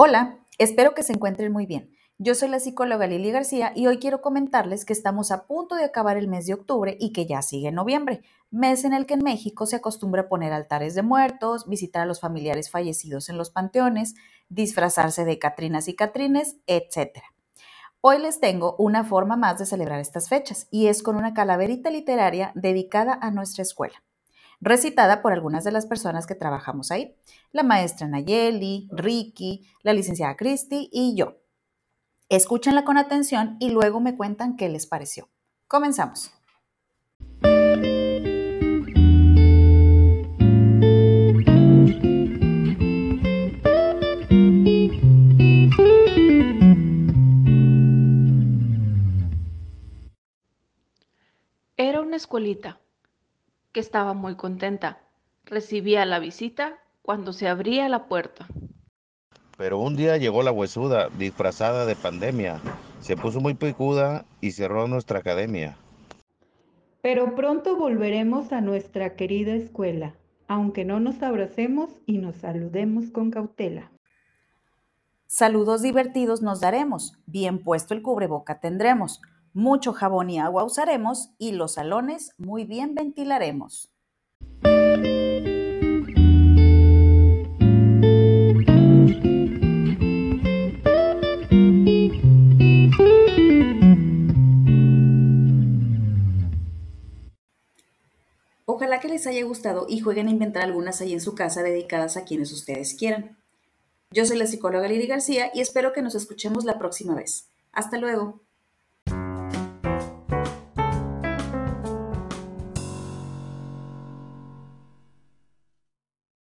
Hola, espero que se encuentren muy bien. Yo soy la psicóloga Lili García y hoy quiero comentarles que estamos a punto de acabar el mes de octubre y que ya sigue noviembre, mes en el que en México se acostumbra poner altares de muertos, visitar a los familiares fallecidos en los panteones, disfrazarse de catrinas y catrines, etc. Hoy les tengo una forma más de celebrar estas fechas y es con una calaverita literaria dedicada a nuestra escuela recitada por algunas de las personas que trabajamos ahí, la maestra Nayeli, Ricky, la licenciada Christy y yo. Escúchenla con atención y luego me cuentan qué les pareció. Comenzamos. Era una escuelita que estaba muy contenta. Recibía la visita cuando se abría la puerta. Pero un día llegó la huesuda, disfrazada de pandemia. Se puso muy picuda y cerró nuestra academia. Pero pronto volveremos a nuestra querida escuela, aunque no nos abracemos y nos saludemos con cautela. Saludos divertidos nos daremos, bien puesto el cubreboca tendremos, mucho jabón y agua usaremos y los salones muy bien ventilaremos. Ojalá que les haya gustado y jueguen a inventar algunas ahí en su casa dedicadas a quienes ustedes quieran. Yo soy la psicóloga Lili García y espero que nos escuchemos la próxima vez. Hasta luego.